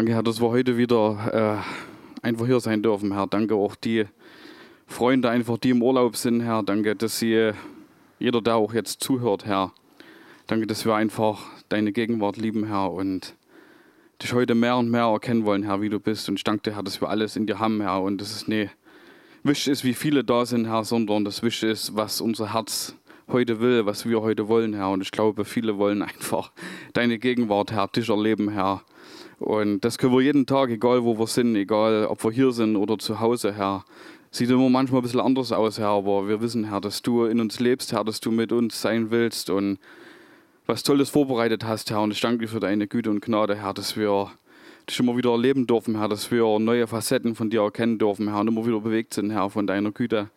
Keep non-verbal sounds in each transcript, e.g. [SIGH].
Danke, Herr, dass wir heute wieder äh, einfach hier sein dürfen, Herr. Danke auch die Freunde, einfach die im Urlaub sind, Herr. Danke, dass sie, jeder, der auch jetzt zuhört, Herr. Danke, dass wir einfach deine Gegenwart lieben, Herr, und dich heute mehr und mehr erkennen wollen, Herr, wie du bist. Und ich danke dir, Herr, dass wir alles in dir haben, Herr, und dass es nicht wichtig ist, wie viele da sind, Herr, sondern das Wichtige ist, was unser Herz heute will, was wir heute wollen, Herr. Und ich glaube, viele wollen [LAUGHS] einfach deine Gegenwart, Herr, dich erleben, Herr. Und das können wir jeden Tag, egal wo wir sind, egal ob wir hier sind oder zu Hause, Herr. Sieht immer manchmal ein bisschen anders aus, Herr, aber wir wissen, Herr, dass du in uns lebst, Herr, dass du mit uns sein willst und was Tolles vorbereitet hast, Herr. Und ich danke dir für deine Güte und Gnade, Herr, dass wir dich immer wieder erleben dürfen, Herr, dass wir neue Facetten von dir erkennen dürfen, Herr, und immer wieder bewegt sind, Herr, von deiner Güte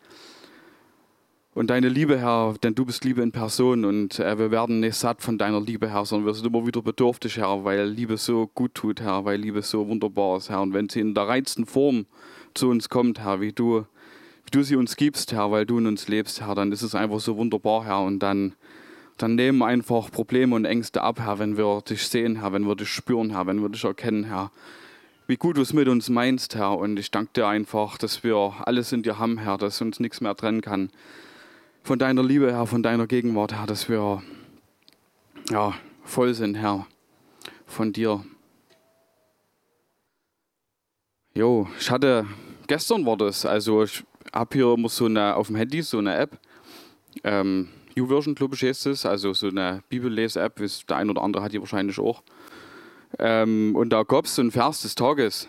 und deine Liebe, Herr, denn du bist Liebe in Person und äh, wir werden nicht satt von deiner Liebe, Herr, sondern wir sind immer wieder bedürftig, Herr, weil Liebe so gut tut, Herr, weil Liebe so wunderbar ist, Herr. Und wenn sie in der reinsten Form zu uns kommt, Herr, wie du, wie du sie uns gibst, Herr, weil du in uns lebst, Herr, dann ist es einfach so wunderbar, Herr. Und dann, dann nehmen einfach Probleme und Ängste ab, Herr, wenn wir dich sehen, Herr, wenn wir dich spüren, Herr, wenn wir dich erkennen, Herr. Wie gut du es mit uns meinst, Herr. Und ich danke dir einfach, dass wir alles in dir haben, Herr, dass uns nichts mehr trennen kann von deiner Liebe, Herr, von deiner Gegenwart, Herr, dass wir ja, voll sind, Herr, von dir. Jo, ich hatte, gestern war das, also ich habe hier immer so eine, auf dem Handy so eine App, ähm, YouVersion, glaube ich, ist es, also so eine Bibellese-App, der ein oder andere hat die wahrscheinlich auch. Ähm, und da gab es so einen Vers des Tages.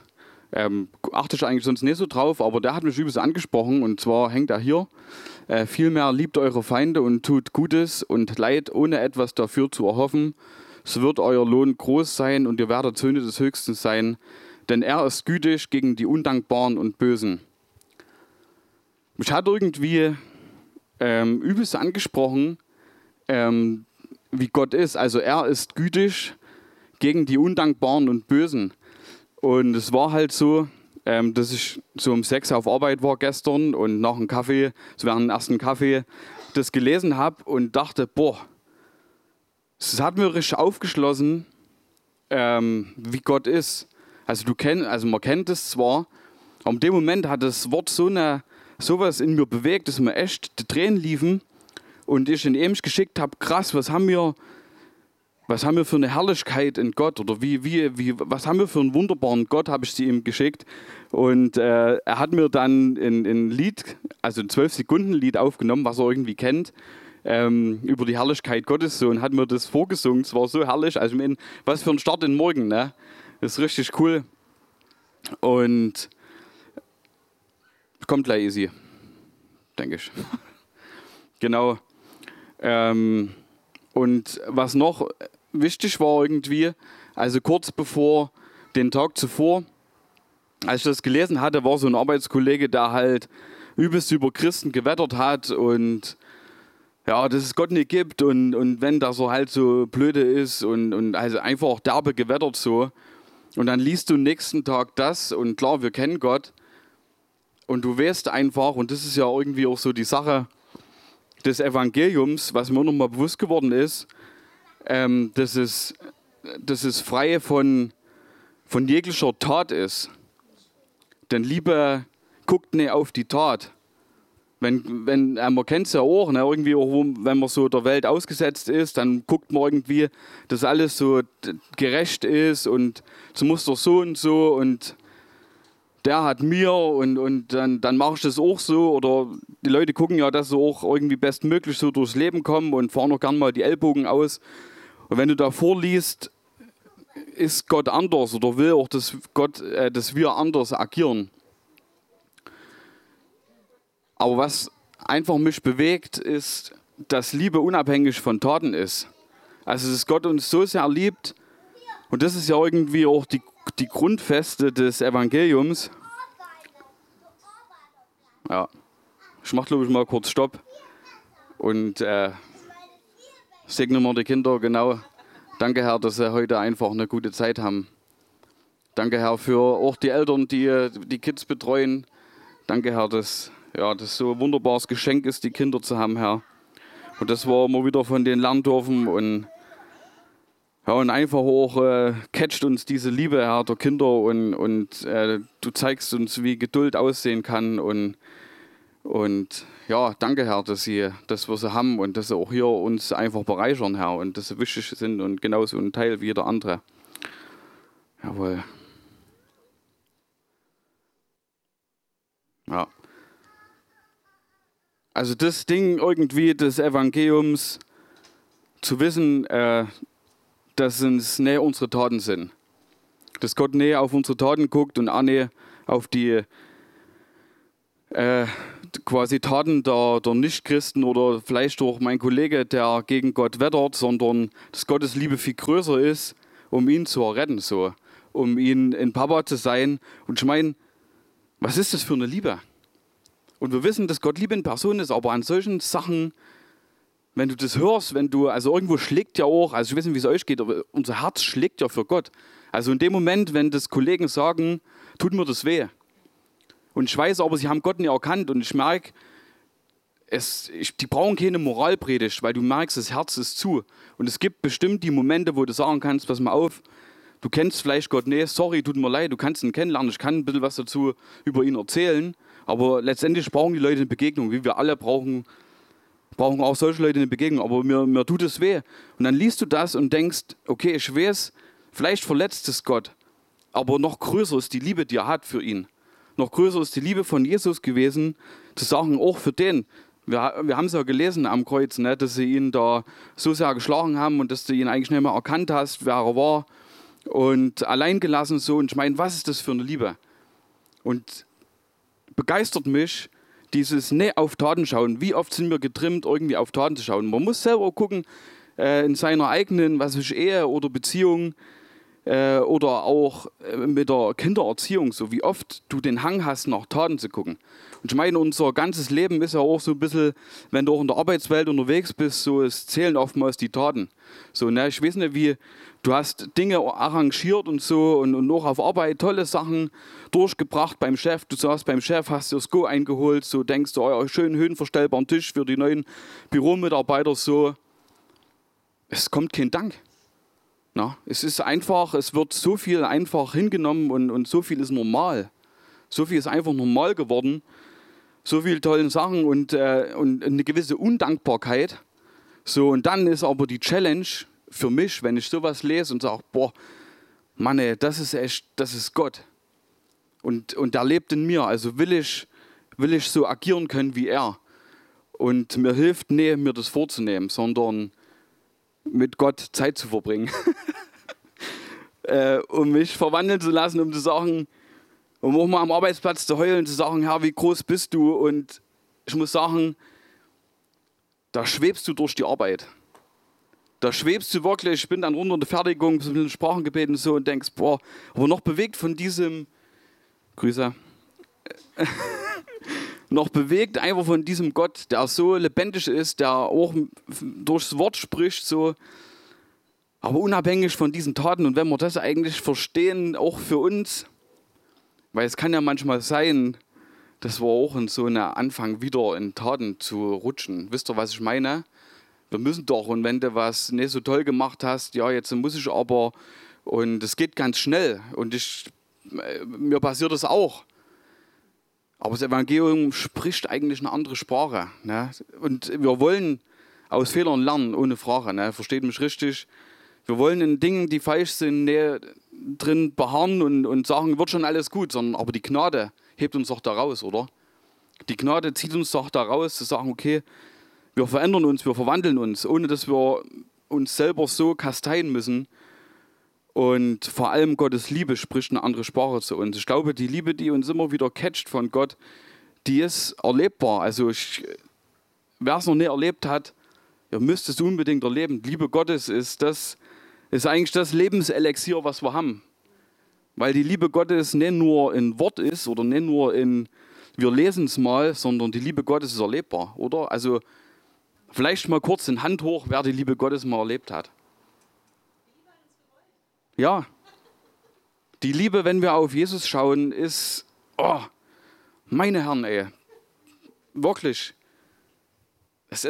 Ähm, achte ich eigentlich sonst nicht so drauf, aber der hat mich übelst angesprochen und zwar hängt er hier. Äh, vielmehr liebt eure Feinde und tut Gutes und Leid, ohne etwas dafür zu erhoffen. So wird euer Lohn groß sein und ihr werdet Söhne des Höchsten sein, denn er ist gütig gegen die Undankbaren und Bösen. Mich hat irgendwie ähm, übelst angesprochen, ähm, wie Gott ist. Also er ist gütig gegen die Undankbaren und Bösen. Und es war halt so, ähm, dass ich so um sechs auf Arbeit war gestern und nach einem Kaffee, so während dem ersten Kaffee, das gelesen habe und dachte, boah, es hat mir richtig aufgeschlossen, ähm, wie Gott ist. Also du kenn, also man kennt es zwar, aber in dem Moment hat das Wort so eine, sowas in mir bewegt, dass mir echt die Tränen liefen und ich in ihm geschickt habe, krass, was haben wir was haben wir für eine Herrlichkeit in Gott oder wie, wie, wie, was haben wir für einen wunderbaren Gott, habe ich sie ihm geschickt. Und äh, er hat mir dann ein, ein Lied, also ein 12-Sekunden-Lied aufgenommen, was er irgendwie kennt, ähm, über die Herrlichkeit Gottes so und hat mir das vorgesungen. Es war so herrlich. Also, meine, was für ein Start in Morgen, ne? Das ist richtig cool. Und kommt gleich easy, denke ich. [LAUGHS] genau. Ähm, und was noch wichtig war irgendwie, also kurz bevor den Tag zuvor, als ich das gelesen hatte, war so ein Arbeitskollege, der halt übelst über Christen gewettert hat und ja, dass es Gott nicht gibt und, und wenn das so halt so blöde ist und, und also einfach derbe gewettert so. Und dann liest du nächsten Tag das und klar, wir kennen Gott und du weißt einfach, und das ist ja irgendwie auch so die Sache, des Evangeliums, was mir nochmal bewusst geworden ist, ähm, dass, es, dass es frei von, von jeglicher Tat ist. Denn Liebe guckt nicht auf die Tat. Wenn, wenn, äh, man kennt es ja auch, ne, irgendwie auch, wenn man so der Welt ausgesetzt ist, dann guckt man irgendwie, dass alles so gerecht ist und es muss doch so und so und der hat mir und, und dann, dann mache ich das auch so. Oder die Leute gucken ja, dass sie auch irgendwie bestmöglich so durchs Leben kommen und fahren auch gern mal die Ellbogen aus. Und wenn du da vorliest, ist Gott anders oder will auch, dass, Gott, äh, dass wir anders agieren. Aber was einfach mich bewegt, ist, dass Liebe unabhängig von Taten ist. Also, dass Gott uns so sehr liebt, und das ist ja irgendwie auch die die Grundfeste des Evangeliums. Ja, ich mache, glaube ich, mal kurz Stopp und äh, segne mal die Kinder, genau. Danke, Herr, dass sie heute einfach eine gute Zeit haben. Danke, Herr, für auch die Eltern, die die Kids betreuen. Danke, Herr, dass ja, das so ein wunderbares Geschenk ist, die Kinder zu haben, Herr. Und das wir immer wieder von denen lernen dürfen und Ja, und einfach auch äh, catcht uns diese Liebe, Herr, der Kinder und, und äh, du zeigst uns, wie Geduld aussehen kann. Und, und ja, danke, Herr, dass, sie, dass wir sie haben und dass sie auch hier uns einfach bereichern, Herr, und dass sie wichtig sind und genauso ein Teil wie jeder andere. Jawohl. Ja. Also das Ding irgendwie des Evangeliums zu wissen, äh, dass es nicht unsere Taten sind. Dass Gott näher auf unsere Taten guckt und auch nicht auf die äh, quasi Taten der, der Nichtchristen oder vielleicht auch mein Kollege, der gegen Gott wettert, sondern dass Gottes Liebe viel größer ist, um ihn zu erretten, so, um ihn in Papa zu sein. Und ich meine, was ist das für eine Liebe? Und wir wissen, dass Gott Liebe in Person ist, aber an solchen Sachen wenn du das hörst, wenn du, also irgendwo schlägt ja auch, also ich weiß nicht, wie es euch geht, aber unser Herz schlägt ja für Gott. Also in dem Moment, wenn das Kollegen sagen, tut mir das weh. Und ich weiß aber, sie haben Gott nicht erkannt und ich merke, es, ich, die brauchen keine Moralpredigt, weil du merkst, das Herz ist zu. Und es gibt bestimmt die Momente, wo du sagen kannst, pass mal auf, du kennst vielleicht Gott, nee, sorry, tut mir leid, du kannst ihn kennenlernen, ich kann ein bisschen was dazu über ihn erzählen, aber letztendlich brauchen die Leute eine Begegnung, wie wir alle brauchen brauchen auch solche Leute eine Begegnung, aber mir, mir tut es weh. Und dann liest du das und denkst, okay, ich weiß, vielleicht verletzt es Gott, aber noch größer ist die Liebe, die er hat für ihn. Noch größer ist die Liebe von Jesus gewesen, zu sagen, auch für den. Wir, wir haben es ja gelesen am Kreuz, ne, dass sie ihn da so sehr geschlagen haben und dass du ihn eigentlich nicht mehr erkannt hast, wer er war. Und allein gelassen so. Und ich meine, was ist das für eine Liebe? Und begeistert mich, dieses ne auf Taten schauen. Wie oft sind wir getrimmt, irgendwie auf Taten zu schauen? Man muss selber gucken, äh, in seiner eigenen, was ist Ehe oder Beziehung äh, oder auch äh, mit der Kindererziehung, so wie oft du den Hang hast, nach Taten zu gucken. Und ich meine, unser ganzes Leben ist ja auch so ein bisschen, wenn du auch in der Arbeitswelt unterwegs bist, so es zählen oftmals die Taten. So, ne, ich weiß nicht, wie du hast Dinge arrangiert und so und, und noch auf Arbeit tolle Sachen durchgebracht beim Chef. Du saßt beim Chef, hast dir das Go eingeholt, so denkst du, euer oh, schönen höhenverstellbaren Tisch für die neuen Büromitarbeiter, so. Es kommt kein Dank. Na, es ist einfach, es wird so viel einfach hingenommen und, und so viel ist normal. So viel ist einfach normal geworden so viele tolle Sachen und, äh, und eine gewisse Undankbarkeit. So, und dann ist aber die Challenge für mich, wenn ich sowas lese und sage, boah, Mann, ey, das ist echt, das ist Gott. Und, und er lebt in mir, also will ich, will ich so agieren können wie er. Und mir hilft nicht, mir das vorzunehmen, sondern mit Gott Zeit zu verbringen. [LAUGHS] äh, um mich verwandeln zu lassen, um zu sagen, um auch mal am Arbeitsplatz zu heulen, zu sagen, Herr, wie groß bist du? Und ich muss sagen, da schwebst du durch die Arbeit. Da schwebst du wirklich, ich bin dann runter in der Fertigung, mit den Sprachengebeten und so und denkst, boah, aber noch bewegt von diesem, Grüße, noch bewegt einfach von diesem Gott, der so lebendig ist, der auch durchs Wort spricht, so, aber unabhängig von diesen Taten. Und wenn wir das eigentlich verstehen, auch für uns, weil es kann ja manchmal sein, dass wir auch in so einer Anfang wieder in Taten zu rutschen. Wisst ihr, was ich meine? Wir müssen doch, und wenn du was nicht so toll gemacht hast, ja, jetzt muss ich aber, und es geht ganz schnell, und ich, äh, mir passiert das auch. Aber das Evangelium spricht eigentlich eine andere Sprache. Ne? Und wir wollen aus Fehlern lernen, ohne Frage. Ne? Versteht mich richtig? Wir wollen in Dingen, die falsch sind, nicht drin beharren und, und sagen, wird schon alles gut, sondern aber die Gnade hebt uns doch da raus, oder? Die Gnade zieht uns doch da raus, zu sagen, okay, wir verändern uns, wir verwandeln uns, ohne dass wir uns selber so kasteien müssen. Und vor allem Gottes Liebe spricht eine andere Sprache zu uns. Ich glaube, die Liebe, die uns immer wieder catcht von Gott, die ist erlebbar. Also wer es noch nicht erlebt hat, ihr müsst es unbedingt erleben. Liebe Gottes ist das, ist eigentlich das Lebenselixier, was wir haben. Weil die Liebe Gottes nicht nur in Wort ist oder nicht nur in, wir lesen es mal, sondern die Liebe Gottes ist erlebbar, oder? Also vielleicht mal kurz in Hand hoch, wer die Liebe Gottes mal erlebt hat. Ja. Die Liebe, wenn wir auf Jesus schauen, ist, oh, meine Herren, ey, wirklich. Das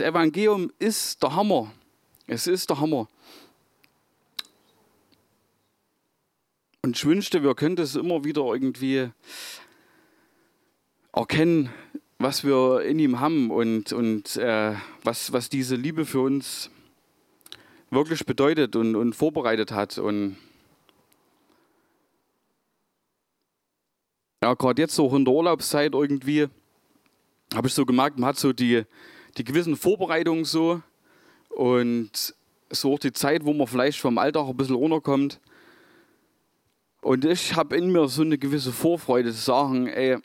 Evangelium ist der Hammer. Es ist der Hammer. Und ich wünschte, wir könnten es immer wieder irgendwie erkennen, was wir in ihm haben und, und äh, was, was diese Liebe für uns wirklich bedeutet und, und vorbereitet hat. Und ja, gerade jetzt so in der Urlaubszeit irgendwie habe ich so gemerkt, man hat so die, die gewissen Vorbereitungen so und so auch die Zeit, wo man vielleicht vom Alltag ein bisschen runterkommt. Und ich habe in mir so eine gewisse Vorfreude zu sagen, ey,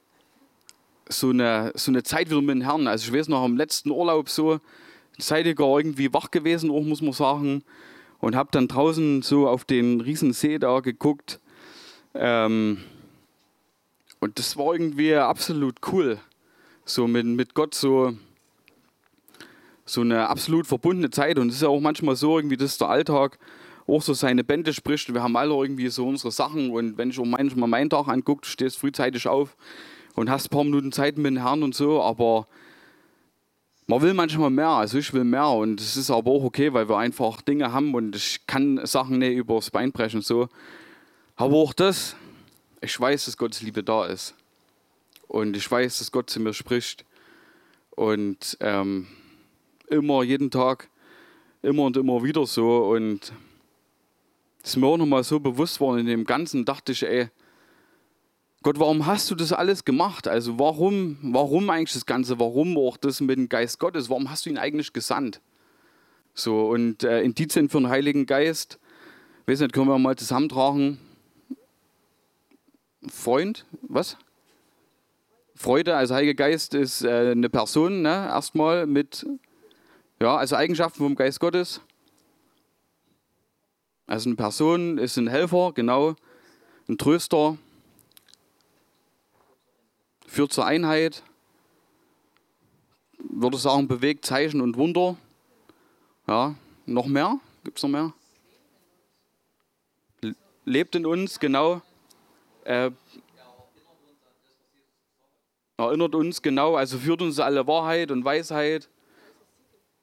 so eine, so eine Zeit wieder mit dem Herrn. Also ich weiß noch, am letzten Urlaub so, zeitiger irgendwie wach gewesen, auch muss man sagen. Und habe dann draußen so auf den riesen See da geguckt. Ähm, und das war irgendwie absolut cool. So mit, mit Gott so, so eine absolut verbundene Zeit. Und es ist ja auch manchmal so, irgendwie, dass der Alltag auch so seine Bände spricht. Wir haben alle irgendwie so unsere Sachen. Und wenn ich auch manchmal meinen Tag angucke, stehst frühzeitig auf und hast ein paar Minuten Zeit mit dem Herrn und so, aber man will manchmal mehr, also ich will mehr und es ist aber auch okay, weil wir einfach Dinge haben und ich kann Sachen nicht übers Bein brechen und so. Aber auch das, ich weiß, dass Gottes Liebe da ist. Und ich weiß, dass Gott zu mir spricht. Und ähm, immer, jeden Tag, immer und immer wieder so. Und es ist mir auch nochmal so bewusst worden in dem Ganzen, dachte ich, ey, Gott, warum hast du das alles gemacht? Also warum, warum eigentlich das Ganze? Warum auch das mit dem Geist Gottes? Warum hast du ihn eigentlich gesandt? So, und äh, Indizien für den Heiligen Geist, weiß nicht, können wir mal zusammentragen. Freund, was? Freude, also Heiliger Geist ist äh, eine Person, ne? erstmal mit, ja, also Eigenschaften vom Geist Gottes. Also eine Person ist ein Helfer, genau, ein Tröster, führt zur Einheit, würde sagen, bewegt Zeichen und Wunder. Ja, noch mehr? Gibt es noch mehr? Lebt in uns, genau. Äh, erinnert uns, genau. Also führt uns alle Wahrheit und Weisheit.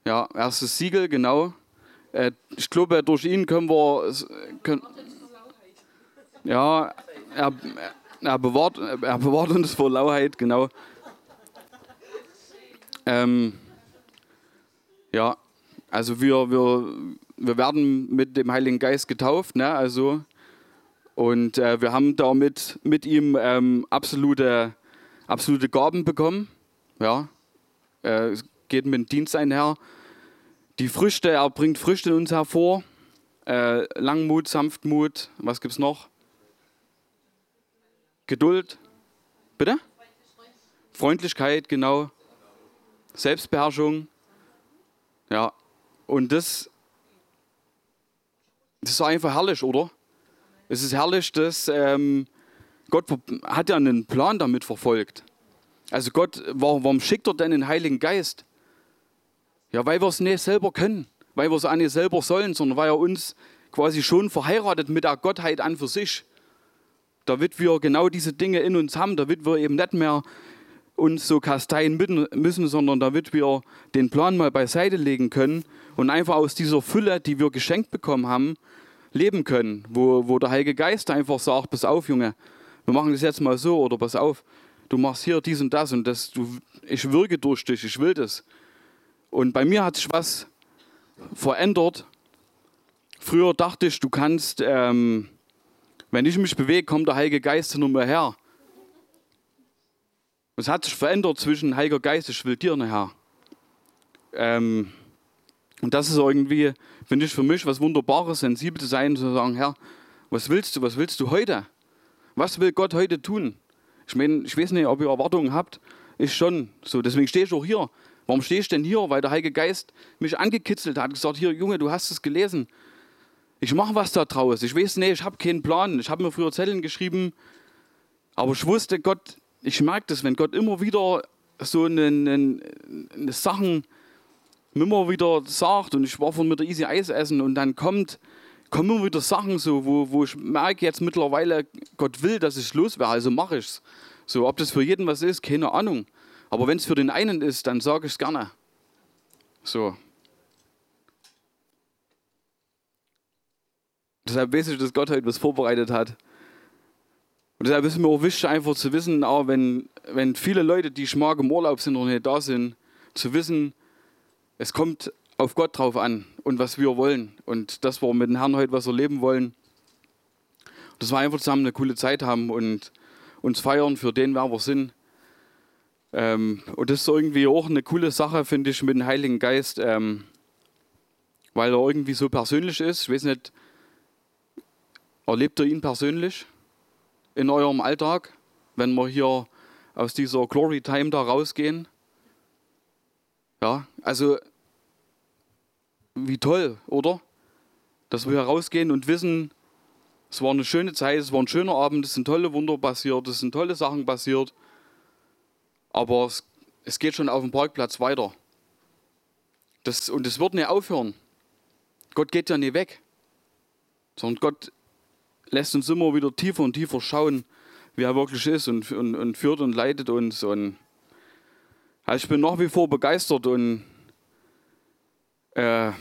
Ja, erstes Siegel, genau. Äh, ich glaube, durch ihn können wir. Können, ja, er, er bewahrt, er bewahrt uns vor Lauheit, genau. Ähm, ja, also wir, wir, wir werden mit dem Heiligen Geist getauft, ne? also, und äh, wir haben damit mit ihm ähm, absolute, absolute Gaben bekommen. Ja, äh, es geht mit dem Dienst einher. Die Früchte, er bringt Früchte in uns hervor. Äh, Langmut, Sanftmut, was gibt es noch? Geduld. Bitte? Freundlichkeit, genau. Selbstbeherrschung. Ja. Und das, das ist einfach herrlich, oder? Es ist herrlich, dass ähm, Gott hat ja einen Plan damit verfolgt. Also Gott, warum schickt er denn den Heiligen Geist? Ja, weil wir es nicht selber können, weil wir es auch nicht selber sollen, sondern weil er uns quasi schon verheiratet mit der Gottheit an für sich damit wir genau diese Dinge in uns haben, damit wir eben nicht mehr uns so kasteien müssen, sondern damit wir den Plan mal beiseite legen können und einfach aus dieser Fülle, die wir geschenkt bekommen haben, leben können, wo, wo der Heilige Geist einfach sagt, pass auf, Junge, wir machen das jetzt mal so oder pass auf, du machst hier dies und das und das, du, ich wirke durch dich, ich will das. Und bei mir hat sich was verändert. Früher dachte ich, du kannst ähm, wenn ich mich bewege, kommt der Heilige Geist nur mehr her. Es hat sich verändert zwischen Heiliger Geist, ich will dir nachher. Ähm, und das ist irgendwie, finde ich, für mich was Wunderbares, sensibel zu sein, zu sagen, Herr, was willst du, was willst du heute? Was will Gott heute tun? Ich meine, ich weiß nicht, ob ihr Erwartungen habt. Ich schon. So, deswegen stehe ich auch hier. Warum stehe ich denn hier? Weil der Heilige Geist mich angekitzelt hat, gesagt, hier, Junge, du hast es gelesen ich mache was da draus. Ich weiß nicht, ich habe keinen Plan. Ich habe mir früher Zetteln geschrieben, aber ich wusste, Gott, ich merke das, wenn Gott immer wieder so eine, eine, eine Sachen immer wieder sagt und ich war von mit der Easy Eis essen und dann kommt, kommen immer wieder Sachen so, wo, wo ich merke jetzt mittlerweile, Gott will, dass ich los wäre, also mache ich es. So, ob das für jeden was ist, keine Ahnung. Aber wenn es für den einen ist, dann sage ich es gerne. So, Deshalb weiß ich, dass Gott heute was vorbereitet hat. Und deshalb ist mir auch wichtig, einfach zu wissen, auch wenn, wenn viele Leute, die schmag im Urlaub sind oder nicht da sind, zu wissen, es kommt auf Gott drauf an und was wir wollen. Und dass wir mit dem Herrn heute was erleben wollen. Dass wir einfach zusammen eine coole Zeit haben und uns feiern für den, wer wir sind. Ähm, und das ist irgendwie auch eine coole Sache, finde ich, mit dem Heiligen Geist, ähm, weil er irgendwie so persönlich ist. Ich weiß nicht, erlebt ihr ihn persönlich in eurem Alltag, wenn wir hier aus dieser Glory Time da rausgehen? Ja, also wie toll, oder? Dass wir herausgehen und wissen, es war eine schöne Zeit, es war ein schöner Abend, es sind tolle Wunder passiert, es sind tolle Sachen passiert. Aber es, es geht schon auf dem Parkplatz weiter. Das, und es wird nicht aufhören. Gott geht ja nicht weg, sondern Gott lässt uns immer wieder tiefer und tiefer schauen, wie er wirklich ist und, und, und führt und leitet uns. Und also ich bin nach wie vor begeistert und äh,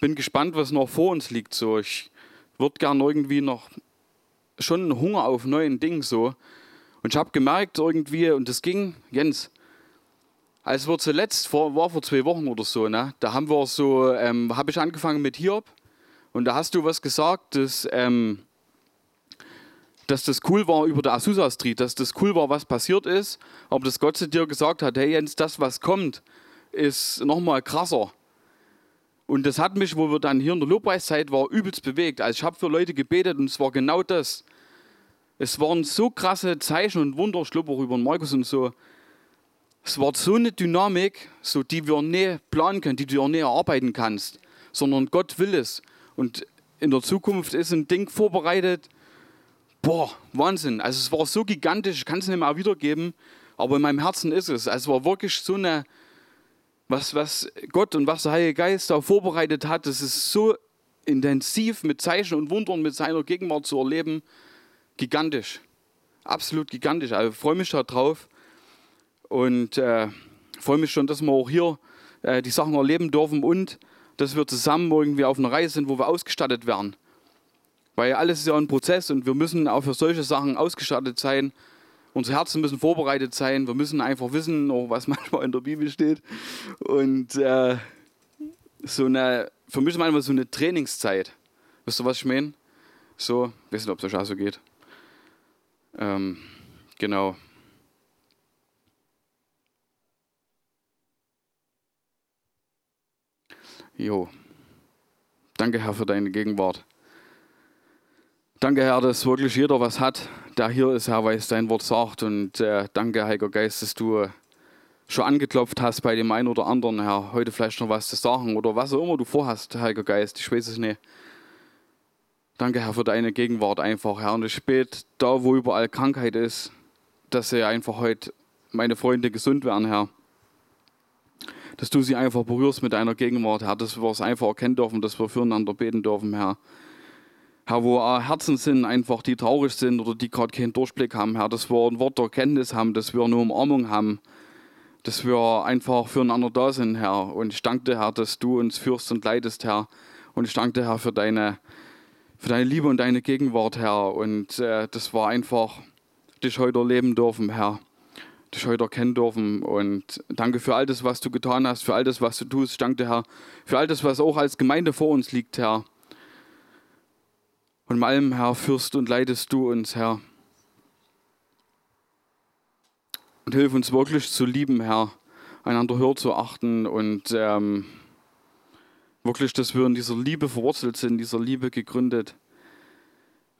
bin gespannt, was noch vor uns liegt. So, ich würde gern irgendwie noch schon Hunger auf neuen Dingen so. Und ich habe gemerkt irgendwie, und das ging, Jens, als wir zuletzt, vor, war vor zwei Wochen oder so, ne, da haben wir so, ähm, habe ich angefangen mit Hiob und da hast du was gesagt, dass, ähm, dass das cool war über der Azusa Street, dass das cool war, was passiert ist, aber dass Gott zu dir gesagt hat, hey Jens, das, was kommt, ist nochmal krasser. Und das hat mich, wo wir dann hier in der Lobpreiszeit war, übelst bewegt. Also ich habe für Leute gebetet und es war genau das. Es waren so krasse Zeichen und Wunder, auch über Markus und so. Es war so eine Dynamik, so die wir nie planen können, die du auch nie erarbeiten kannst, sondern Gott will es. Und in der Zukunft ist ein Ding vorbereitet. Boah, Wahnsinn. Also es war so gigantisch, ich kann es nicht mehr wiedergeben, aber in meinem Herzen ist es. Also es war wirklich so eine, was, was Gott und was der Heilige Geist da vorbereitet hat, das ist so intensiv mit Zeichen und Wundern, mit seiner Gegenwart zu erleben, gigantisch. Absolut gigantisch. Also ich freue mich darauf und äh, freue mich schon, dass wir auch hier äh, die Sachen erleben dürfen und dass wir zusammen irgendwie auf einer Reise sind, wo wir ausgestattet werden. Weil alles ist ja ein Prozess und wir müssen auch für solche Sachen ausgestattet sein, Unsere Herzen müssen vorbereitet sein. Wir müssen einfach wissen, was [LAUGHS] manchmal in der Bibel steht. Und äh, so eine, für mich ist manchmal so eine Trainingszeit. Wisst ihr, was ich meine? So, nicht, ob es euch auch so geht. Ähm, genau. Jo. Danke, Herr, für deine Gegenwart. Danke, Herr, dass wirklich jeder was hat, der hier ist, Herr, weil es dein Wort sagt. Und äh, danke, Heiliger Geist, dass du schon angeklopft hast bei dem einen oder anderen, Herr, heute vielleicht noch was zu sagen oder was auch immer du vorhast, Heiliger Geist. Ich weiß es nicht. Danke, Herr, für deine Gegenwart einfach, Herr. Und ich bete, da wo überall Krankheit ist, dass sie einfach heute meine Freunde gesund werden, Herr. Dass du sie einfach berührst mit deiner Gegenwart, Herr, dass wir es einfach erkennen dürfen, dass wir füreinander beten dürfen, Herr. Herr, wo Herzen sind, einfach die traurig sind oder die gerade keinen Durchblick haben, Herr, dass wir ein Wort der Erkenntnis haben, dass wir eine Umarmung haben, dass wir einfach füreinander da sind, Herr. Und ich danke dir, Herr, dass du uns führst und leitest, Herr. Und ich danke dir, Herr, für deine, für deine Liebe und deine Gegenwart, Herr. Und äh, das war einfach, dich heute erleben dürfen, Herr. Dich heute erkennen dürfen. Und danke für all das, was du getan hast, für all das, was du tust. Ich danke dir, Herr, für all das, was auch als Gemeinde vor uns liegt, Herr. In allem, Herr, führst und leitest du uns, Herr. Und hilf uns wirklich zu lieben, Herr, einander höher zu achten und ähm, wirklich, dass wir in dieser Liebe verwurzelt sind, dieser Liebe gegründet,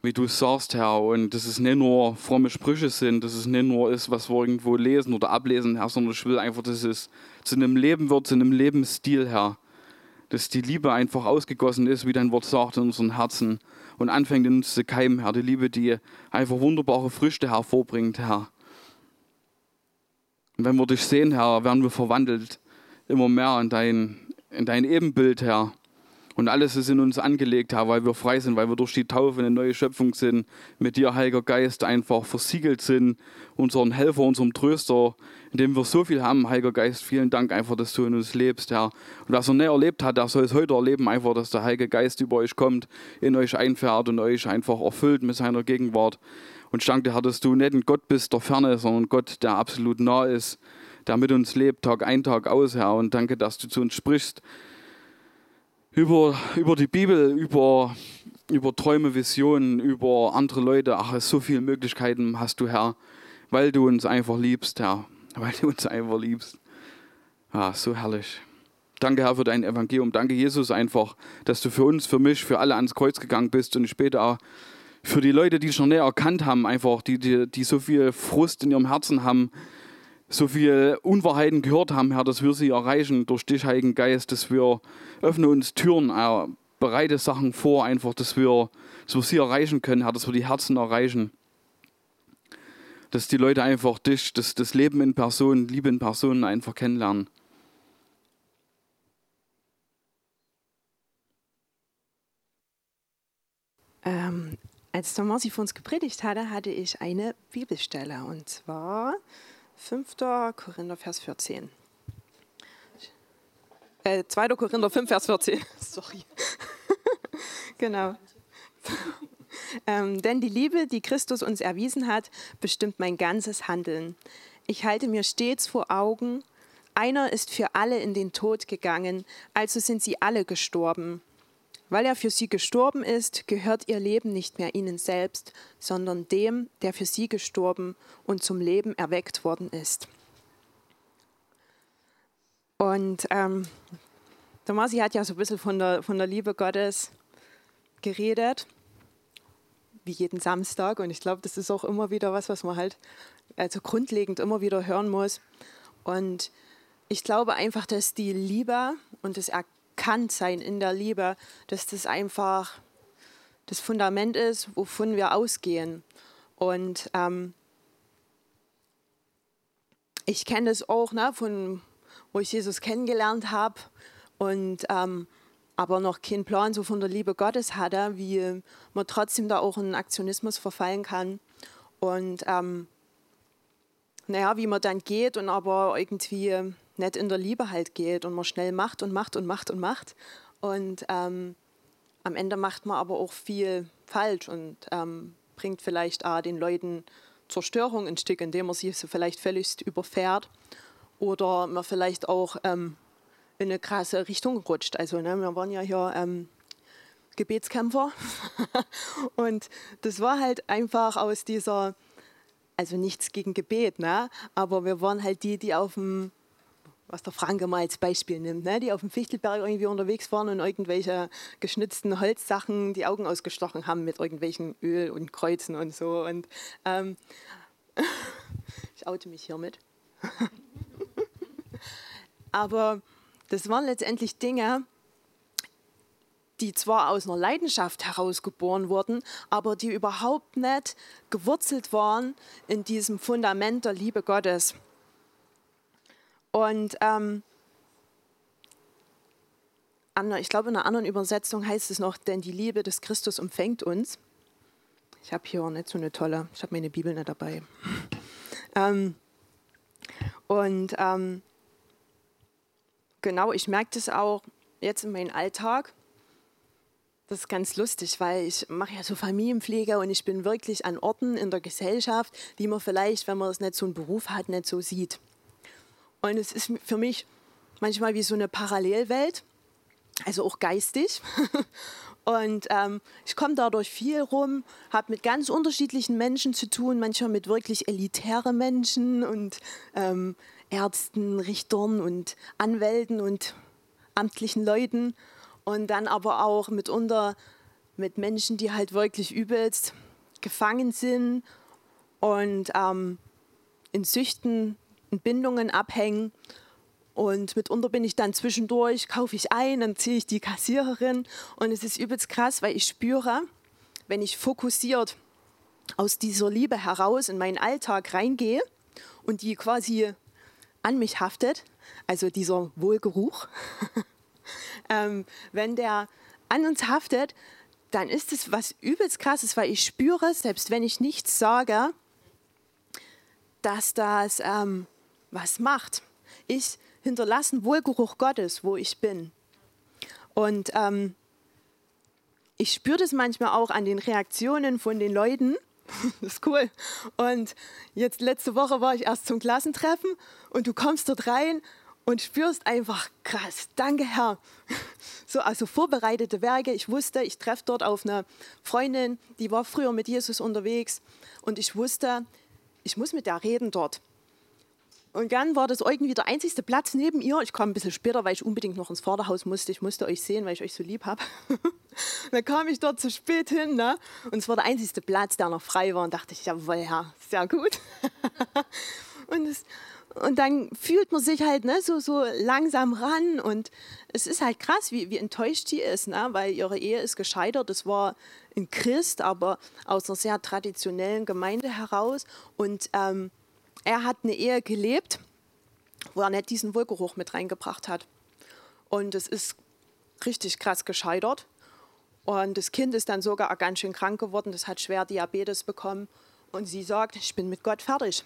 wie du sagst, Herr. Und dass es nicht nur fromme Sprüche sind, dass es nicht nur ist, was wir irgendwo lesen oder ablesen, Herr, sondern ich will einfach, dass es zu einem Leben wird, zu einem Lebensstil, Herr. Dass die Liebe einfach ausgegossen ist, wie dein Wort sagt, in unseren Herzen und anfängt in uns zu keimen, Herr. Die Liebe, die einfach wunderbare Früchte hervorbringt, Herr. Und wenn wir dich sehen, Herr, werden wir verwandelt immer mehr in dein, in dein Ebenbild, Herr. Und alles ist in uns angelegt, Herr, weil wir frei sind, weil wir durch die Taufe eine neue Schöpfung sind, mit dir, Heiliger Geist, einfach versiegelt sind, unseren Helfer, unserem Tröster, in dem wir so viel haben, Heiliger Geist. Vielen Dank einfach, dass du in uns lebst, Herr. Und was er nicht erlebt hat, der soll es heute erleben, einfach, dass der Heilige Geist über euch kommt, in euch einfährt und euch einfach erfüllt mit seiner Gegenwart. Und ich danke dir, Herr, dass du nicht ein Gott bist, der ferne, sondern Gott, der absolut nah ist, der mit uns lebt, Tag ein, Tag aus, Herr. Und danke, dass du zu uns sprichst über, über die Bibel, über, über Träume, Visionen, über andere Leute. Ach, so viele Möglichkeiten hast du, Herr, weil du uns einfach liebst, Herr. Weil du uns einfach liebst. Ah, so herrlich. Danke, Herr, für dein Evangelium. Danke, Jesus, einfach, dass du für uns, für mich, für alle ans Kreuz gegangen bist und später auch für die Leute, die schon näher erkannt haben, einfach, die, die, die so viel Frust in ihrem Herzen haben, so viel Unwahrheiten gehört haben, Herr, dass wir sie erreichen durch dich, Heiligen Geist, dass wir öffnen uns Türen, äh, bereite Sachen vor, einfach, dass wir, dass wir sie erreichen können, Herr, dass wir die Herzen erreichen. Dass die Leute einfach dich, das, das Leben in Person, Liebe in Person einfach kennenlernen. Ähm, als Marci für uns gepredigt hatte, hatte ich eine Bibelstelle und zwar 5. Korinther, Vers 14. Äh, 2. Korinther 5, Vers 14. [LAUGHS] Sorry. [LAUGHS] genau. Ähm, denn die Liebe, die Christus uns erwiesen hat, bestimmt mein ganzes Handeln. Ich halte mir stets vor Augen, einer ist für alle in den Tod gegangen, also sind sie alle gestorben. Weil er für sie gestorben ist, gehört ihr Leben nicht mehr ihnen selbst, sondern dem, der für sie gestorben und zum Leben erweckt worden ist. Und ähm, der Marci hat ja so ein bisschen von der, von der Liebe Gottes geredet, wie jeden Samstag. Und ich glaube, das ist auch immer wieder was, was man halt also grundlegend immer wieder hören muss. Und ich glaube einfach, dass die Liebe und das Erkennen, Bekanntsein in der Liebe, dass das einfach das Fundament ist, wovon wir ausgehen. Und ähm, ich kenne das auch, ne, von wo ich Jesus kennengelernt habe und ähm, aber noch keinen Plan so von der Liebe Gottes hatte, wie man trotzdem da auch in Aktionismus verfallen kann. Und ähm, naja, wie man dann geht und aber irgendwie nicht in der Liebe halt geht und man schnell macht und macht und macht und macht. Und ähm, am Ende macht man aber auch viel falsch und ähm, bringt vielleicht auch den Leuten Zerstörung ein Stück, indem man sie vielleicht völlig überfährt oder man vielleicht auch ähm, in eine krasse Richtung rutscht. Also ne, wir waren ja hier ähm, Gebetskämpfer [LAUGHS] und das war halt einfach aus dieser, also nichts gegen Gebet, ne? aber wir waren halt die, die auf dem was der Franke mal als Beispiel nimmt, ne? die auf dem Fichtelberg irgendwie unterwegs waren und irgendwelche geschnitzten Holzsachen die Augen ausgestochen haben mit irgendwelchen Öl und Kreuzen und so. Und ähm, [LAUGHS] ich oute mich hiermit. [LAUGHS] Aber das waren letztendlich Dinge, die zwar aus einer Leidenschaft herausgeboren wurden, aber die überhaupt nicht gewurzelt waren in diesem Fundament der Liebe Gottes. Und ähm, ich glaube, in einer anderen Übersetzung heißt es noch, denn die Liebe des Christus umfängt uns. Ich habe hier nicht so eine tolle, ich habe meine Bibel nicht dabei. ähm, und ähm, genau, ich merke das auch jetzt in meinem Alltag. Das ist ganz lustig, weil ich mache ja so Familienpflege und ich bin wirklich an Orten in der Gesellschaft, die man vielleicht, wenn man es nicht so einen Beruf hat, nicht so sieht. Und es ist für mich manchmal wie so eine Parallelwelt, also auch geistig. [LAUGHS] Und ähm, ich komme dadurch viel rum, habe mit ganz unterschiedlichen Menschen zu tun, manchmal mit wirklich elitären Menschen und ähm, Ärzten, Richtern und Anwälten und amtlichen Leuten. Und dann aber auch mitunter mit Menschen, die halt wirklich übelst gefangen sind und ähm, in Süchten Bindungen abhängen. Und mitunter bin ich dann zwischendurch, kaufe ich ein, dann ziehe ich die Kassiererin. Und es ist übelst krass, weil ich spüre, wenn ich fokussiert aus dieser Liebe heraus in meinen Alltag reingehe und die quasi an mich haftet, also dieser Wohlgeruch, [LAUGHS] ähm, wenn der an uns haftet, dann ist es was übelst krasses, weil ich spüre, selbst wenn ich nichts sage, dass das ähm, was macht. Ich hinterlasse einen Wohlgeruch Gottes, wo ich bin. Und ähm, ich spüre das manchmal auch an den Reaktionen von den Leuten, [LAUGHS] das ist cool. Und jetzt letzte Woche war ich erst zum Klassentreffen und du kommst dort rein und spürst einfach krass, danke Herr. [LAUGHS] So, also vorbereitete Werke. Ich wusste, ich treffe dort auf eine Freundin, die war früher mit Jesus unterwegs und ich wusste, ich muss mit der reden dort. Und dann war das irgendwie der einzigste Platz neben ihr. Ich kam ein bisschen später, weil ich unbedingt noch ins Vorderhaus musste. Ich musste euch sehen, weil ich euch so lieb habe. [LAUGHS] dann kam ich dort zu spät hin. Ne? Und es war der einzigste Platz, der noch frei war. Und dachte ich, jawohl, ja, sehr gut. [LAUGHS] und, es, und dann fühlt man sich halt ne, so, so langsam ran. Und es ist halt krass, wie, wie enttäuscht die ist, ne? weil ihre Ehe ist gescheitert. Es war ein Christ, aber aus einer sehr traditionellen Gemeinde heraus. Und ähm, er hat eine Ehe gelebt, wo er nicht diesen Wohlgeruch mit reingebracht hat. Und es ist richtig krass gescheitert. Und das Kind ist dann sogar ganz schön krank geworden, das hat schwer Diabetes bekommen. Und sie sagt, ich bin mit Gott fertig.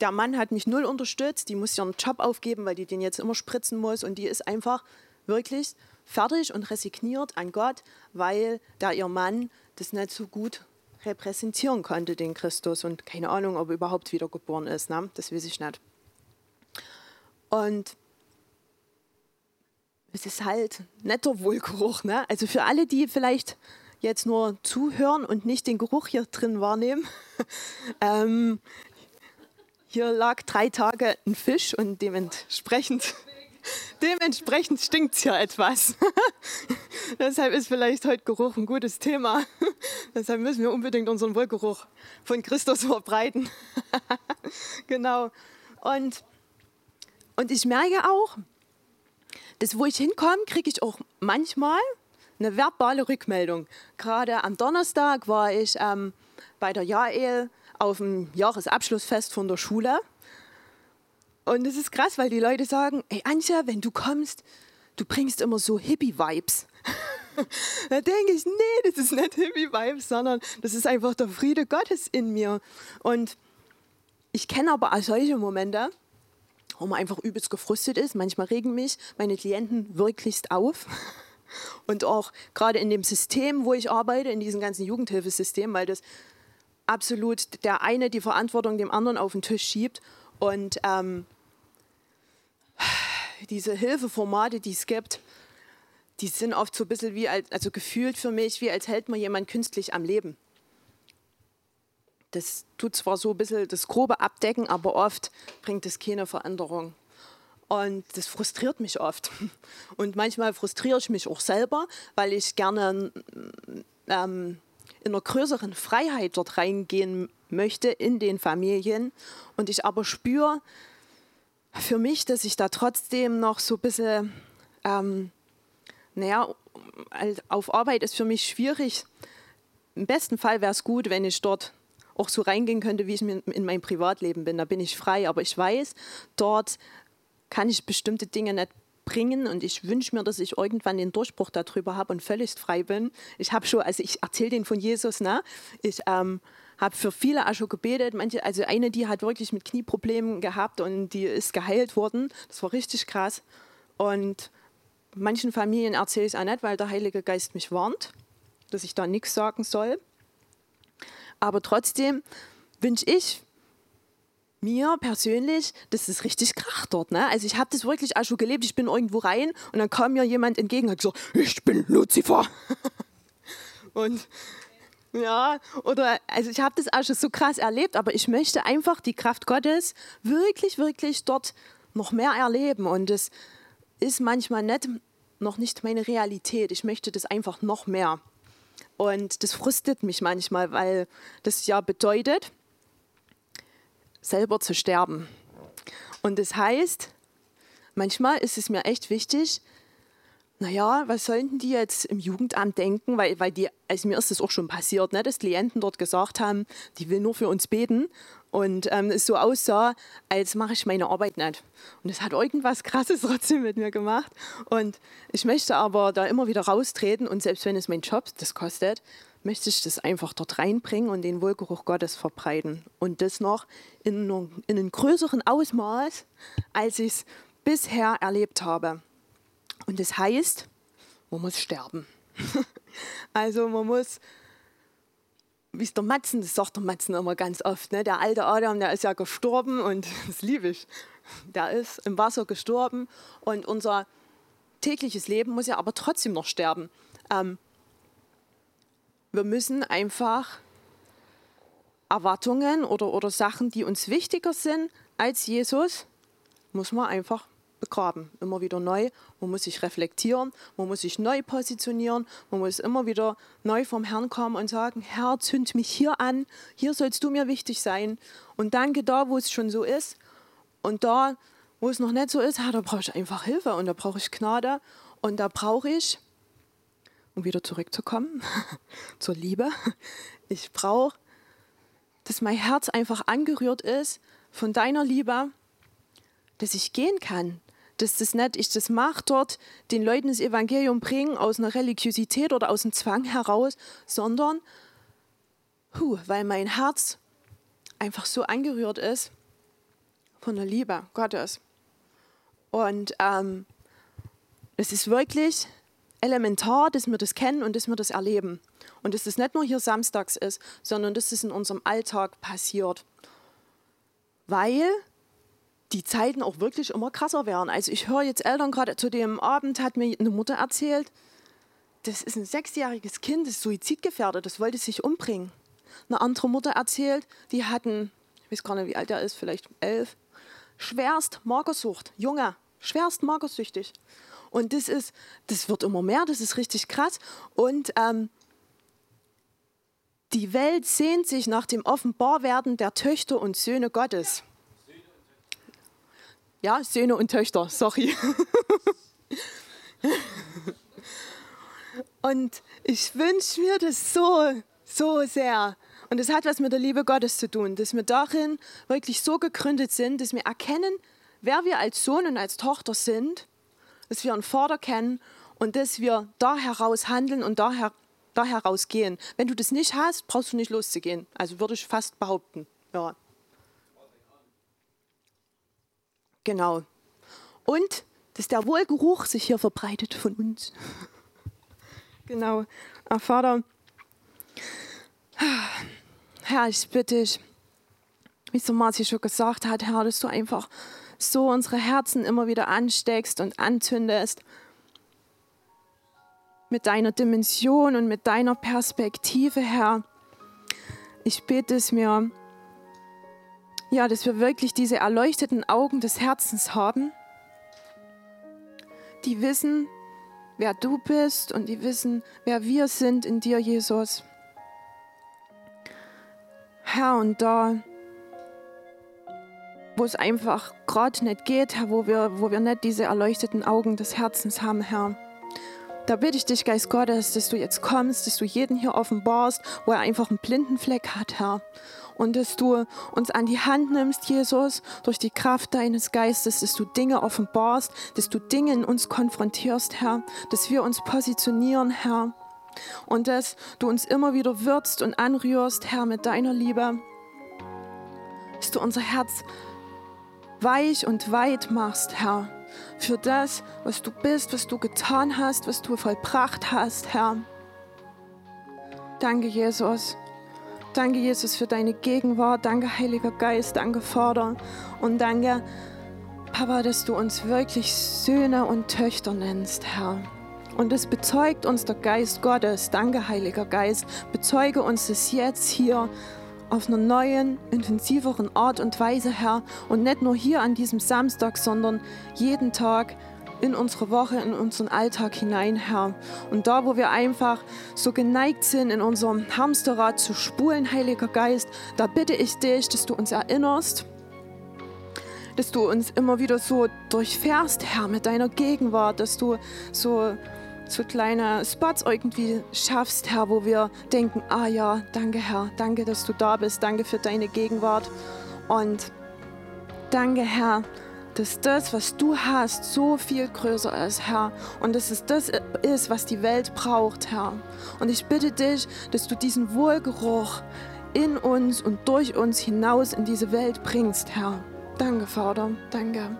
Der Mann hat mich null unterstützt, die muss ihren Job aufgeben, weil die den jetzt immer spritzen muss. Und die ist einfach wirklich fertig und resigniert an Gott, weil da ihr Mann das nicht so gut repräsentieren konnte, den Christus. Und keine Ahnung, ob er überhaupt wiedergeboren ist. Ne? Das weiß ich nicht. Und es ist halt netter Wohlgeruch. Ne? Also für alle, die vielleicht jetzt nur zuhören und nicht den Geruch hier drin wahrnehmen. [LAUGHS] ähm, hier lag drei Tage ein Fisch und dementsprechend Dementsprechend stinkt es ja etwas. [LAUGHS] Deshalb ist vielleicht heute Geruch ein gutes Thema. [LAUGHS] Deshalb müssen wir unbedingt unseren Wohlgeruch von Christus verbreiten. [LAUGHS] genau. Und, und ich merke auch, dass wo ich hinkomme, kriege ich auch manchmal eine verbale Rückmeldung. Gerade am Donnerstag war ich ähm, bei der Jael auf dem Jahresabschlussfest von der Schule. Und es ist krass, weil die Leute sagen, ey Anja, wenn du kommst, du bringst immer so Hippie-Vibes. [LAUGHS] da denke ich, nee, das ist nicht Hippie-Vibes, sondern das ist einfach der Friede Gottes in mir. Und ich kenne aber auch solche Momente, wo man einfach übelst gefrustet ist. Manchmal regen mich meine Klienten wirklichst auf. [LAUGHS] Und auch gerade in dem System, wo ich arbeite, in diesem ganzen Jugendhilfesystem, weil das absolut der eine die Verantwortung dem anderen auf den Tisch schiebt. Und ähm, diese Hilfeformate, die es gibt, die sind oft so ein bisschen wie, als, also gefühlt für mich, wie als hält man jemand künstlich am Leben. Das tut zwar so ein bisschen das Grobe abdecken, aber oft bringt es keine Veränderung. Und das frustriert mich oft. [LAUGHS] Und manchmal frustriere ich mich auch selber, weil ich gerne ähm, in einer größeren Freiheit dort reingehen möchte in den Familien. Und ich aber spüre, für mich, dass ich da trotzdem noch so ein bisschen, ähm, naja, auf Arbeit ist für mich schwierig. Im besten Fall wäre es gut, wenn ich dort auch so reingehen könnte, wie ich in meinem Privatleben bin. Da bin ich frei, aber ich weiß, dort kann ich bestimmte Dinge nicht bringen und ich wünsche mir, dass ich irgendwann den Durchbruch darüber habe und völlig frei bin. Ich habe schon, also ich erzähle den von Jesus, ne? Ich ähm, habe für viele auch schon gebetet. Manche, also eine, die hat wirklich mit Knieproblemen gehabt und die ist geheilt worden. Das war richtig krass. Und manchen Familien erzähle ich es auch nicht, weil der Heilige Geist mich warnt, dass ich da nichts sagen soll. Aber trotzdem wünsche ich mir persönlich, dass es richtig kracht dort. Ne? Also ich habe das wirklich auch schon gelebt. Ich bin irgendwo rein und dann kam mir jemand entgegen und hat gesagt, ich bin Lucifer. [LAUGHS] und ja, oder also ich habe das auch schon so krass erlebt, aber ich möchte einfach die Kraft Gottes wirklich, wirklich dort noch mehr erleben. Und es ist manchmal nicht, noch nicht meine Realität. Ich möchte das einfach noch mehr. Und das frustet mich manchmal, weil das ja bedeutet, selber zu sterben. Und das heißt, manchmal ist es mir echt wichtig, naja, was sollten die jetzt im Jugendamt denken? Weil, weil die, also mir ist das auch schon passiert, ne, dass Klienten dort gesagt haben, die will nur für uns beten. Und ähm, es so aussah, als mache ich meine Arbeit nicht. Und es hat irgendwas Krasses [LAUGHS] trotzdem mit mir gemacht. Und ich möchte aber da immer wieder raustreten und selbst wenn es mein Job das kostet, möchte ich das einfach dort reinbringen und den Wohlgeruch Gottes verbreiten. Und das noch in, in einem größeren Ausmaß, als ich es bisher erlebt habe. Und das heißt, man muss sterben. [LAUGHS] also man muss, wie ist der Matzen, das sagt der Matzen immer ganz oft. Ne? Der alte Adam, der ist ja gestorben und [LAUGHS] das liebe ich. Der ist im Wasser gestorben und unser tägliches Leben muss ja aber trotzdem noch sterben. Ähm, wir müssen einfach Erwartungen oder, oder Sachen, die uns wichtiger sind als Jesus, muss man einfach begraben, immer wieder neu. Man muss sich reflektieren, man muss sich neu positionieren, man muss immer wieder neu vom Herrn kommen und sagen, Herr, zünd mich hier an, hier sollst du mir wichtig sein. Und danke da, wo es schon so ist. Und da, wo es noch nicht so ist, da brauche ich einfach Hilfe und da brauche ich Gnade und da brauche ich, um wieder zurückzukommen [LAUGHS] zur Liebe, ich brauche, dass mein Herz einfach angerührt ist von deiner Liebe, dass ich gehen kann, dass das nicht ich das mache dort, den Leuten das Evangelium bringen aus einer Religiosität oder aus einem Zwang heraus, sondern hu, weil mein Herz einfach so angerührt ist von der Liebe Gottes. Und ähm, es ist wirklich elementar, dass wir das kennen und dass wir das erleben. Und dass das nicht nur hier samstags ist, sondern dass das in unserem Alltag passiert. Weil die Zeiten auch wirklich immer krasser werden. Also ich höre jetzt Eltern gerade zu dem Abend, hat mir eine Mutter erzählt, das ist ein sechsjähriges Kind, das ist suizidgefährdet, das wollte sich umbringen. Eine andere Mutter erzählt, die hatten, ich weiß gar nicht, wie alt er ist, vielleicht elf, schwerst Magersucht, Junge, schwerst magersüchtig. Und das ist, das wird immer mehr, das ist richtig krass. Und ähm, die Welt sehnt sich nach dem Offenbarwerden der Töchter und Söhne Gottes. Ja, Söhne und Töchter, sorry. [LAUGHS] und ich wünsche mir das so, so sehr. Und es hat was mit der Liebe Gottes zu tun, dass wir darin wirklich so gegründet sind, dass wir erkennen, wer wir als Sohn und als Tochter sind, dass wir einen Vater kennen und dass wir da heraus handeln und da, her, da heraus gehen. Wenn du das nicht hast, brauchst du nicht loszugehen. Also würde ich fast behaupten. Ja. Genau. Und dass der Wohlgeruch sich hier verbreitet von uns. [LAUGHS] genau. Ach, Vater, Herr, ich bitte dich, wie so Marci schon gesagt hat, Herr, dass du einfach so unsere Herzen immer wieder ansteckst und anzündest mit deiner Dimension und mit deiner Perspektive, Herr. Ich bete es mir, ja, dass wir wirklich diese erleuchteten Augen des Herzens haben, die wissen, wer du bist und die wissen, wer wir sind in dir, Jesus. Herr, und da, wo es einfach gerade nicht geht, Herr, wo wir, wo wir nicht diese erleuchteten Augen des Herzens haben, Herr. Da bitte ich dich, Geist Gottes, dass du jetzt kommst, dass du jeden hier offenbarst, wo er einfach einen blinden Fleck hat, Herr und dass du uns an die Hand nimmst, Jesus, durch die Kraft deines Geistes, dass du Dinge offenbarst, dass du Dinge in uns konfrontierst, Herr, dass wir uns positionieren, Herr, und dass du uns immer wieder würzt und anrührst, Herr, mit deiner Liebe, dass du unser Herz weich und weit machst, Herr, für das, was du bist, was du getan hast, was du vollbracht hast, Herr. Danke, Jesus. Danke, Jesus, für deine Gegenwart. Danke, Heiliger Geist. Danke, Vater. Und danke, Papa, dass du uns wirklich Söhne und Töchter nennst, Herr. Und es bezeugt uns der Geist Gottes. Danke, Heiliger Geist. Bezeuge uns das jetzt hier auf einer neuen, intensiveren Art und Weise, Herr. Und nicht nur hier an diesem Samstag, sondern jeden Tag in unsere Woche, in unseren Alltag hinein, Herr. Und da, wo wir einfach so geneigt sind, in unserem Hamsterrad zu spulen, Heiliger Geist, da bitte ich dich, dass du uns erinnerst, dass du uns immer wieder so durchfährst, Herr, mit deiner Gegenwart, dass du so, so kleine Spots irgendwie schaffst, Herr, wo wir denken, ah ja, danke, Herr, danke, dass du da bist, danke für deine Gegenwart und danke, Herr, dass das, was du hast, so viel größer ist, Herr. Und dass es das ist, was die Welt braucht, Herr. Und ich bitte dich, dass du diesen Wohlgeruch in uns und durch uns hinaus in diese Welt bringst, Herr. Danke, Vater. Danke.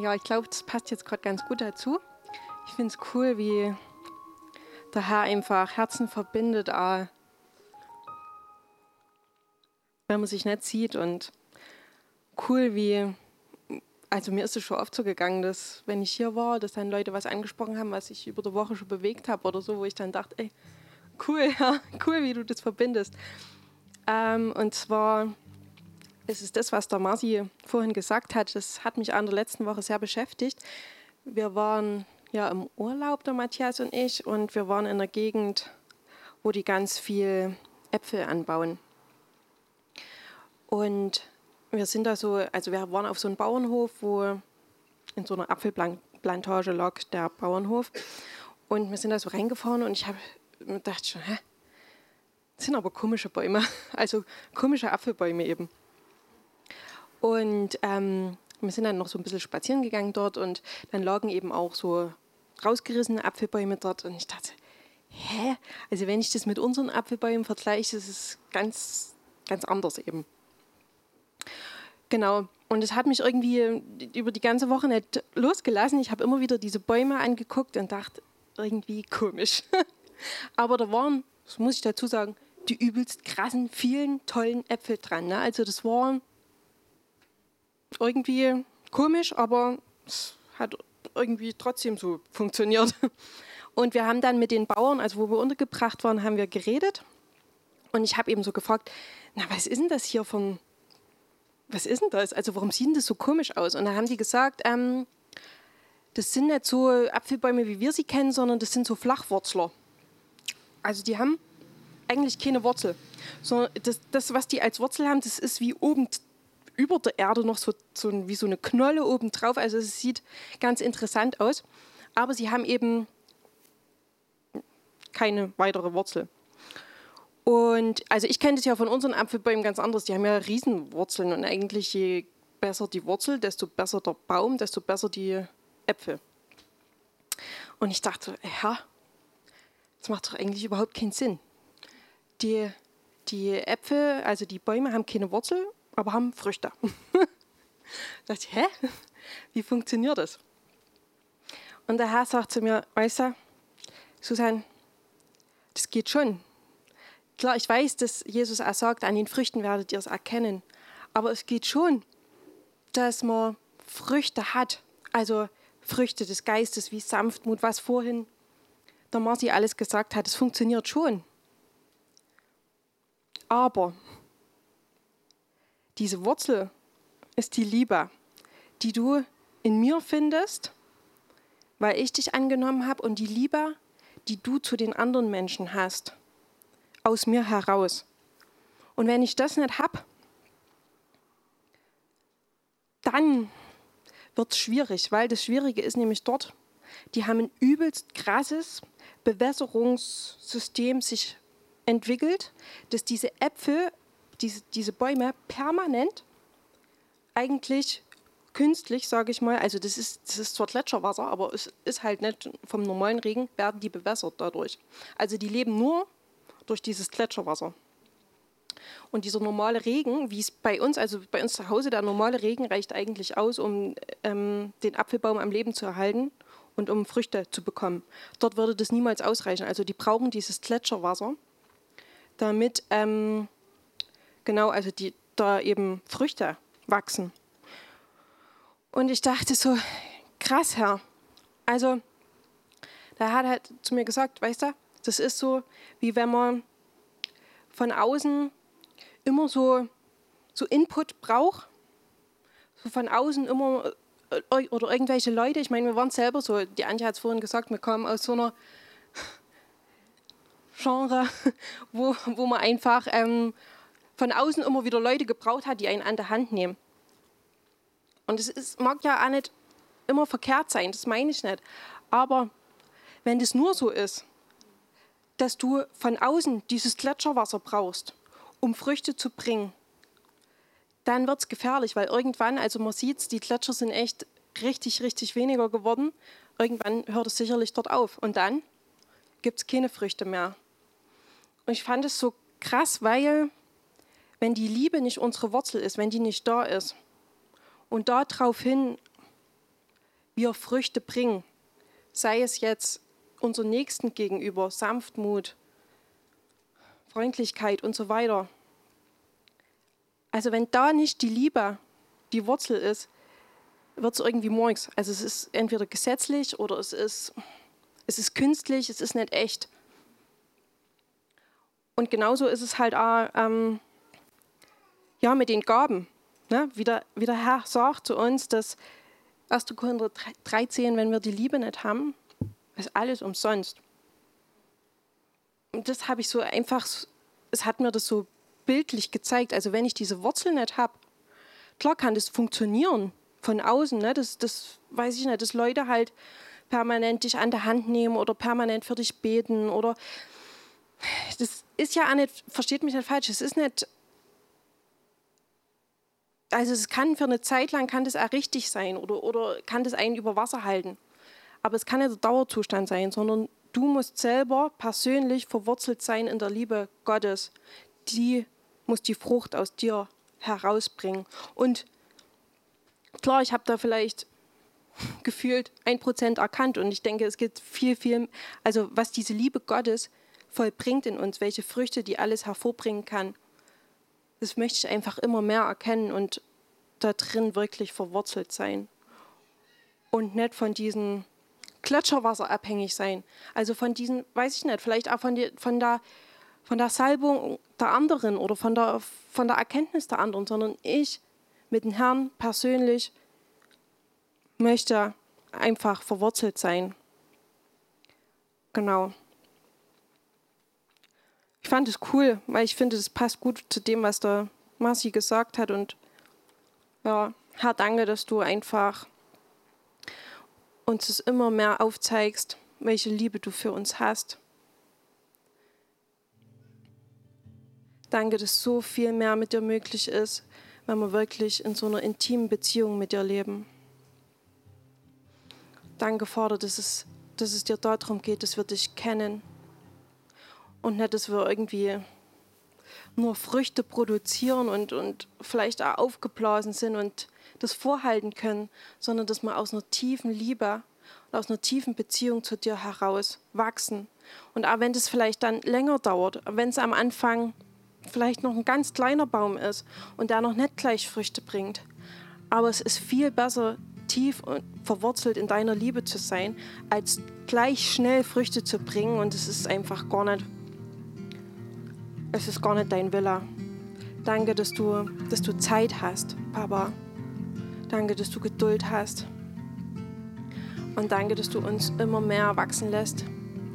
Ja, ich glaube, das passt jetzt gerade ganz gut dazu. Ich finde es cool, wie der Herr einfach Herzen verbindet, auch wenn man sich nicht sieht. Und cool, wie, also mir ist es schon oft so gegangen, dass wenn ich hier war, dass dann Leute was angesprochen haben, was ich über die Woche schon bewegt habe oder so, wo ich dann dachte, ey, cool, [LAUGHS] ja, cool, wie du das verbindest. Ähm, und zwar ist es das, was der Marci vorhin gesagt hat. Das hat mich an der letzten Woche sehr beschäftigt. Wir waren ja im Urlaub, der Matthias und ich, und wir waren in einer Gegend, wo die ganz viel Äpfel anbauen. Und wir sind da so, also wir waren auf so einem Bauernhof, wo in so einer Apfelplantage lag der Bauernhof. Und wir sind da so reingefahren und ich habe gedacht schon, hä? Das sind aber komische Bäume, [LAUGHS] also komische Apfelbäume eben. Und ähm, wir sind dann noch so ein bisschen spazieren gegangen dort und dann lagen eben auch so rausgerissene Apfelbäume dort und ich dachte, hä? Also wenn ich das mit unseren Apfelbäumen vergleiche, ist es ganz, ganz anders eben. Genau. Und es hat mich irgendwie über die ganze Woche nicht losgelassen. Ich habe immer wieder diese Bäume angeguckt und dachte, irgendwie komisch. [LAUGHS] Aber da waren, das muss ich dazu sagen, die übelst krassen, vielen tollen Äpfel dran. Ne? Also das war irgendwie komisch, aber es hat irgendwie trotzdem so funktioniert. [LAUGHS] Und wir haben dann mit den Bauern, also wo wir untergebracht waren, haben wir geredet. Und ich habe eben so gefragt, na, was ist denn das hier von, was ist denn das? Also warum sieht denn das so komisch aus? Und da haben die gesagt, ähm, das sind nicht so Apfelbäume, wie wir sie kennen, sondern das sind so Flachwurzler. Also die haben eigentlich keine Wurzel. Sondern das, das, was die als Wurzel haben, das ist wie oben über der Erde noch so, so wie so eine Knolle oben drauf. Also es sieht ganz interessant aus. Aber sie haben eben keine weitere Wurzel. Und also ich kenne das ja von unseren Apfelbäumen ganz anders. Die haben ja Riesenwurzeln und eigentlich je besser die Wurzel, desto besser der Baum, desto besser die Äpfel. Und ich dachte, ja, das macht doch eigentlich überhaupt keinen Sinn. Die, die Äpfel, also die Bäume haben keine Wurzel aber haben Früchte. [LAUGHS] da dachte ich, hä? Wie funktioniert das? Und der Herr sagt zu mir, weißt Susanne, das geht schon. Klar, ich weiß, dass Jesus auch sagt, an den Früchten werdet ihr es erkennen. Aber es geht schon, dass man Früchte hat. Also Früchte des Geistes wie Sanftmut, was vorhin der Marci alles gesagt hat. Es funktioniert schon. Aber diese Wurzel ist die Liebe, die du in mir findest, weil ich dich angenommen habe und die Liebe, die du zu den anderen Menschen hast, aus mir heraus. Und wenn ich das nicht habe, dann wird es schwierig, weil das Schwierige ist nämlich dort, die haben ein übelst krasses Bewässerungssystem sich entwickelt, dass diese Äpfel diese, diese Bäume permanent eigentlich künstlich, sage ich mal, also das ist, das ist zwar Gletscherwasser, aber es ist halt nicht vom normalen Regen, werden die bewässert dadurch. Also die leben nur durch dieses Gletscherwasser. Und dieser normale Regen, wie es bei uns, also bei uns zu Hause, der normale Regen reicht eigentlich aus, um ähm, den Apfelbaum am Leben zu erhalten und um Früchte zu bekommen. Dort würde das niemals ausreichen. Also die brauchen dieses Gletscherwasser, damit ähm, genau, also die da eben Früchte wachsen. Und ich dachte so, krass, Herr. Also, da hat er halt zu mir gesagt, weißt du, das ist so, wie wenn man von außen immer so, so Input braucht. So von außen immer, äh, oder irgendwelche Leute, ich meine, wir waren selber so, die Antje hat es vorhin gesagt, wir kommen aus so einer [LAUGHS] Genre, [LAUGHS] wo, wo man einfach ähm, von außen immer wieder Leute gebraucht hat, die einen an der Hand nehmen. Und es ist, mag ja auch nicht immer verkehrt sein, das meine ich nicht. Aber wenn das nur so ist, dass du von außen dieses Gletscherwasser brauchst, um Früchte zu bringen, dann wird es gefährlich, weil irgendwann, also man sieht es, die Gletscher sind echt richtig, richtig weniger geworden. Irgendwann hört es sicherlich dort auf und dann gibt es keine Früchte mehr. Und ich fand es so krass, weil wenn die Liebe nicht unsere Wurzel ist, wenn die nicht da ist, Und daraufhin wir Früchte bringen, sei es jetzt unser Nächsten gegenüber, Sanftmut, Freundlichkeit und so weiter. Also wenn da nicht die Liebe die Wurzel ist, wird es irgendwie morgens. Also es ist entweder gesetzlich oder es ist, es ist künstlich, es ist nicht echt. Und genauso ist es halt auch ähm, ja, mit den Gaben. Ne? Wie, der, wie der Herr sagt zu uns, dass 1. Korinther 13, wenn wir die Liebe nicht haben, ist alles umsonst. Und das habe ich so einfach, es hat mir das so bildlich gezeigt. Also wenn ich diese Wurzel nicht habe, klar kann das funktionieren von außen, ne? das, das weiß ich nicht, dass Leute halt permanent dich an der Hand nehmen oder permanent für dich beten oder das ist ja auch nicht, versteht mich nicht falsch, es ist nicht, also es kann für eine Zeit lang, kann das auch richtig sein oder, oder kann das einen über Wasser halten, aber es kann nicht der Dauerzustand sein, sondern du musst selber persönlich verwurzelt sein in der Liebe Gottes, die muss die Frucht aus dir herausbringen. Und klar, ich habe da vielleicht [LAUGHS] gefühlt ein Prozent erkannt und ich denke, es gibt viel, viel, also was diese Liebe Gottes vollbringt in uns, welche Früchte die alles hervorbringen kann, das möchte ich einfach immer mehr erkennen und da drin wirklich verwurzelt sein und nicht von diesem Gletscherwasser abhängig sein. Also von diesen, weiß ich nicht, vielleicht auch von, die, von, der, von der Salbung der anderen oder von der, von der Erkenntnis der anderen, sondern ich mit dem Herrn persönlich möchte einfach verwurzelt sein. Genau. Ich fand es cool, weil ich finde, es passt gut zu dem, was der Marci gesagt hat. Und ja, Herr, danke, dass du einfach uns es immer mehr aufzeigst, welche Liebe du für uns hast. Danke, dass so viel mehr mit dir möglich ist, wenn wir wirklich in so einer intimen Beziehung mit dir leben. Danke, Vater, dass es, dass es dir darum geht, dass wir dich kennen und nicht, dass wir irgendwie nur Früchte produzieren und, und vielleicht auch aufgeblasen sind und das vorhalten können, sondern dass wir aus einer tiefen Liebe und aus einer tiefen Beziehung zu dir heraus wachsen. Und auch wenn das vielleicht dann länger dauert, wenn es am Anfang vielleicht noch ein ganz kleiner Baum ist und der noch nicht gleich Früchte bringt. Aber es ist viel besser, tief und verwurzelt in deiner Liebe zu sein, als gleich schnell Früchte zu bringen und es ist einfach gar nicht, es ist gar nicht dein Wille. Danke, dass du, dass du Zeit hast, Papa. Danke, dass du Geduld hast. Und danke, dass du uns immer mehr wachsen lässt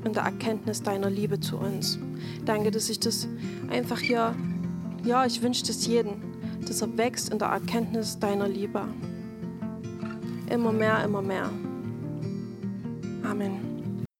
in der Erkenntnis deiner Liebe zu uns. Danke, dass ich das einfach hier, ja, ich wünsche das jedem, dass er wächst in der Erkenntnis deiner Liebe. Immer mehr, immer mehr. Amen.